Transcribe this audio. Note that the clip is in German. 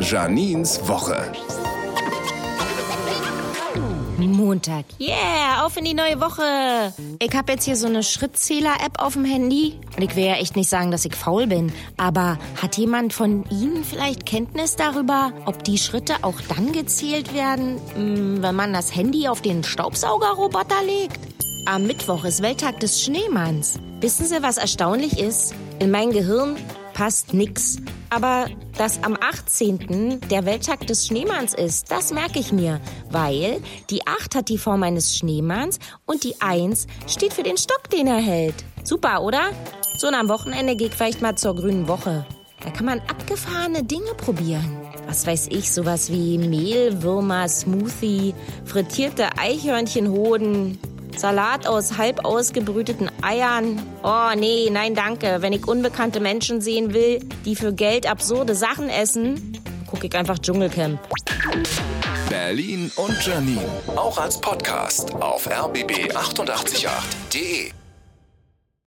Janins Woche. Montag. Yeah, auf in die neue Woche. Ich habe jetzt hier so eine Schrittzähler-App auf dem Handy. Und ich will ja echt nicht sagen, dass ich faul bin. Aber hat jemand von Ihnen vielleicht Kenntnis darüber, ob die Schritte auch dann gezählt werden, hm, wenn man das Handy auf den Staubsaugerroboter legt? Am Mittwoch ist Welttag des Schneemanns. Wissen Sie, was erstaunlich ist? In mein Gehirn passt nix. Aber dass am 18. der Welttag des Schneemanns ist, das merke ich mir, weil die 8 hat die Form eines Schneemanns und die 1 steht für den Stock, den er hält. Super, oder? So, und am Wochenende ich vielleicht mal zur grünen Woche. Da kann man abgefahrene Dinge probieren. Was weiß ich, sowas wie Mehlwürmer, Smoothie, frittierte Eichhörnchenhoden, Salat aus halb ausgebrüteten Eiern. Oh nee, nein danke. Wenn ich unbekannte Menschen sehen will, die für Geld absurde Sachen essen, gucke ich einfach Dschungelcamp. Berlin und Janine. Auch als Podcast auf rbb888.de.